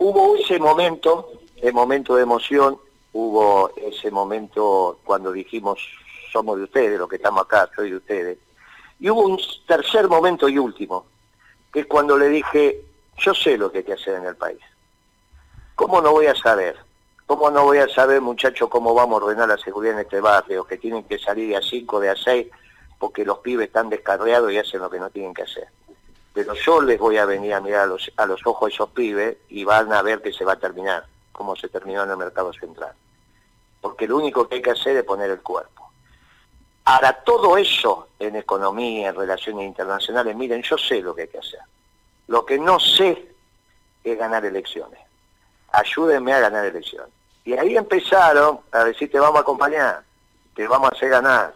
hubo ese momento, el momento de emoción, hubo ese momento cuando dijimos somos de ustedes, los que estamos acá, soy de ustedes. Y hubo un tercer momento y último, que es cuando le dije, yo sé lo que hay que hacer en el país. ¿Cómo no voy a saber? ¿Cómo no voy a saber, muchachos, cómo vamos a ordenar la seguridad en este barrio? Que tienen que salir de a 5, de a 6, porque los pibes están descarriados y hacen lo que no tienen que hacer. Pero yo les voy a venir a mirar a los, a los ojos a esos pibes y van a ver que se va a terminar, como se terminó en el mercado central. Porque lo único que hay que hacer es poner el cuerpo. Ahora, todo eso en economía, en relaciones internacionales, miren, yo sé lo que hay que hacer. Lo que no sé es ganar elecciones. Ayúdenme a ganar elecciones. Y ahí empezaron a decir, te vamos a acompañar, te vamos a hacer ganar.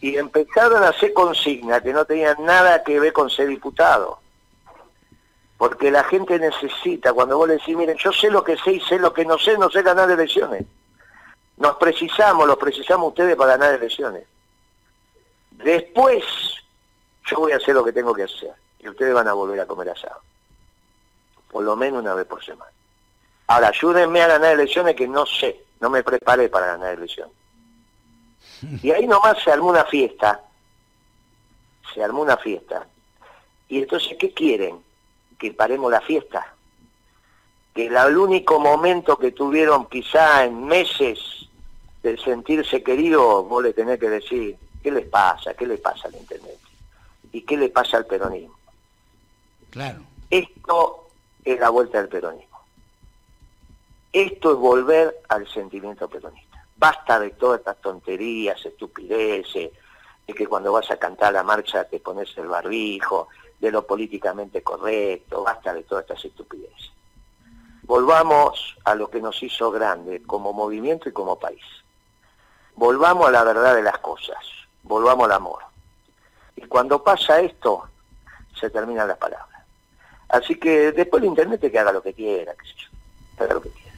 Y empezaron a hacer consignas que no tenían nada que ver con ser diputado. Porque la gente necesita, cuando vos le decís, miren, yo sé lo que sé y sé lo que no sé, no sé ganar elecciones. Nos precisamos, los precisamos ustedes para ganar elecciones. Después, yo voy a hacer lo que tengo que hacer. Y ustedes van a volver a comer asado. Por lo menos una vez por semana. Ahora, ayúdenme a ganar elecciones que no sé, no me preparé para ganar elecciones. Y ahí nomás se armó una fiesta. Se armó una fiesta. Y entonces, ¿qué quieren? ¿Que paremos la fiesta? Que el único momento que tuvieron quizá en meses de sentirse querido, vos le tenés que decir, ¿qué les pasa? ¿Qué le pasa al Internet? ¿Y qué le pasa al peronismo? Claro. Esto es la vuelta del peronismo. Esto es volver al sentimiento peronista. Basta de todas estas tonterías, estupideces, de que cuando vas a cantar la marcha te pones el barbijo, de lo políticamente correcto, basta de todas estas estupideces. Volvamos a lo que nos hizo grande como movimiento y como país. Volvamos a la verdad de las cosas, volvamos al amor. Y cuando pasa esto, se terminan las palabras. Así que después el internet que haga lo que quiera, qué sé haga lo que quiera.